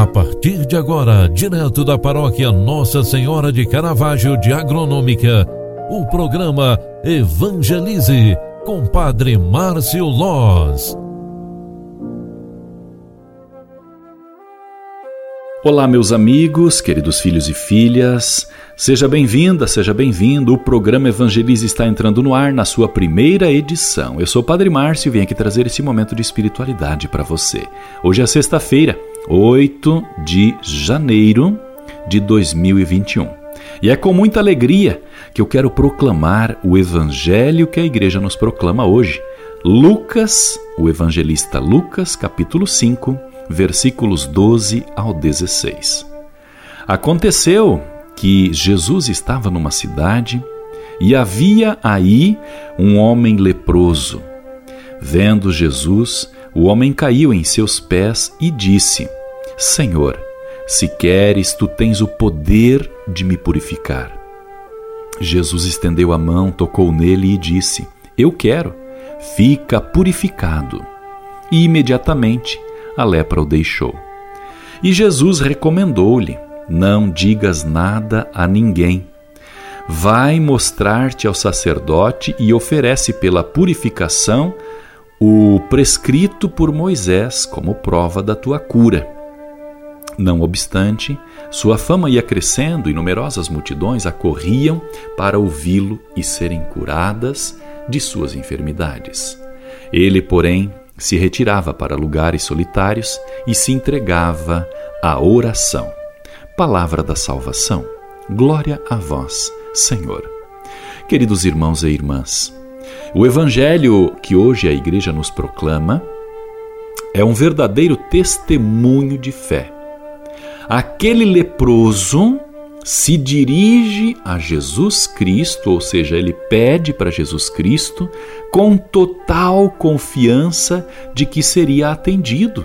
A partir de agora, direto da paróquia Nossa Senhora de Caravaggio de Agronômica, o programa Evangelize com Padre Márcio Loz. Olá, meus amigos, queridos filhos e filhas. Seja bem-vinda, seja bem-vindo. O programa Evangelize está entrando no ar na sua primeira edição. Eu sou o Padre Márcio e venho aqui trazer esse momento de espiritualidade para você. Hoje é sexta-feira, 8 de janeiro de 2021. E é com muita alegria que eu quero proclamar o evangelho que a igreja nos proclama hoje. Lucas, o evangelista Lucas, capítulo 5, versículos 12 ao 16. Aconteceu que Jesus estava numa cidade e havia aí um homem leproso. Vendo Jesus, o homem caiu em seus pés e disse: Senhor, se queres, tu tens o poder de me purificar. Jesus estendeu a mão, tocou nele e disse: Eu quero, fica purificado. E imediatamente a lepra o deixou. E Jesus recomendou-lhe: Não digas nada a ninguém. Vai mostrar-te ao sacerdote e oferece pela purificação o prescrito por Moisés como prova da tua cura. Não obstante, sua fama ia crescendo e numerosas multidões acorriam para ouvi-lo e serem curadas de suas enfermidades. Ele, porém, se retirava para lugares solitários e se entregava à oração. Palavra da salvação. Glória a vós, Senhor. Queridos irmãos e irmãs, o evangelho que hoje a igreja nos proclama é um verdadeiro testemunho de fé. Aquele leproso se dirige a Jesus Cristo, ou seja, ele pede para Jesus Cristo com total confiança de que seria atendido.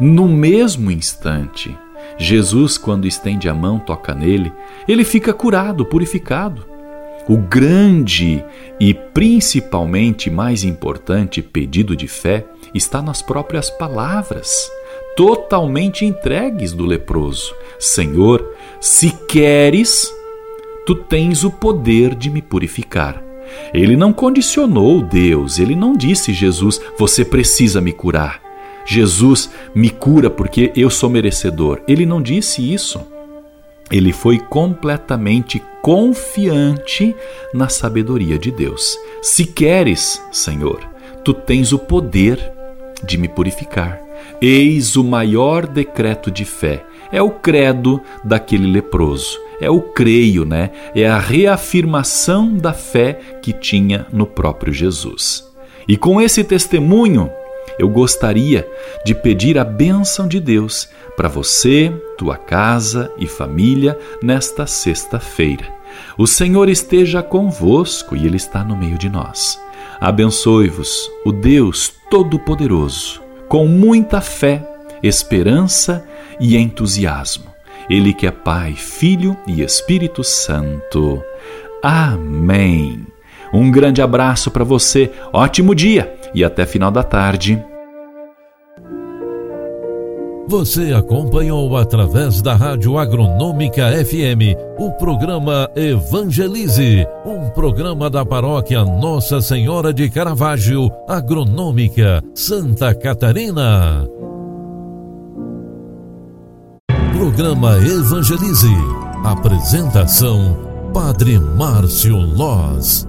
No mesmo instante, Jesus, quando estende a mão, toca nele, ele fica curado, purificado. O grande e principalmente mais importante pedido de fé está nas próprias palavras totalmente entregues do leproso: Senhor, se queres, tu tens o poder de me purificar. Ele não condicionou Deus, ele não disse, Jesus, você precisa me curar. Jesus me cura porque eu sou merecedor. Ele não disse isso. Ele foi completamente confiante na sabedoria de Deus. Se queres, Senhor, tu tens o poder de me purificar. Eis o maior decreto de fé. É o credo daquele leproso. É o creio, né? É a reafirmação da fé que tinha no próprio Jesus. E com esse testemunho, eu gostaria de pedir a bênção de Deus para você, tua casa e família nesta sexta-feira. O Senhor esteja convosco e Ele está no meio de nós. Abençoe-vos, o Deus Todo-Poderoso com muita fé, esperança e entusiasmo. Ele que é Pai, Filho e Espírito Santo. Amém. Um grande abraço para você, ótimo dia e até final da tarde. Você acompanhou através da Rádio Agronômica FM o programa Evangelize, um programa da paróquia Nossa Senhora de Caravaggio, Agronômica, Santa Catarina. Programa Evangelize. Apresentação: Padre Márcio Loz.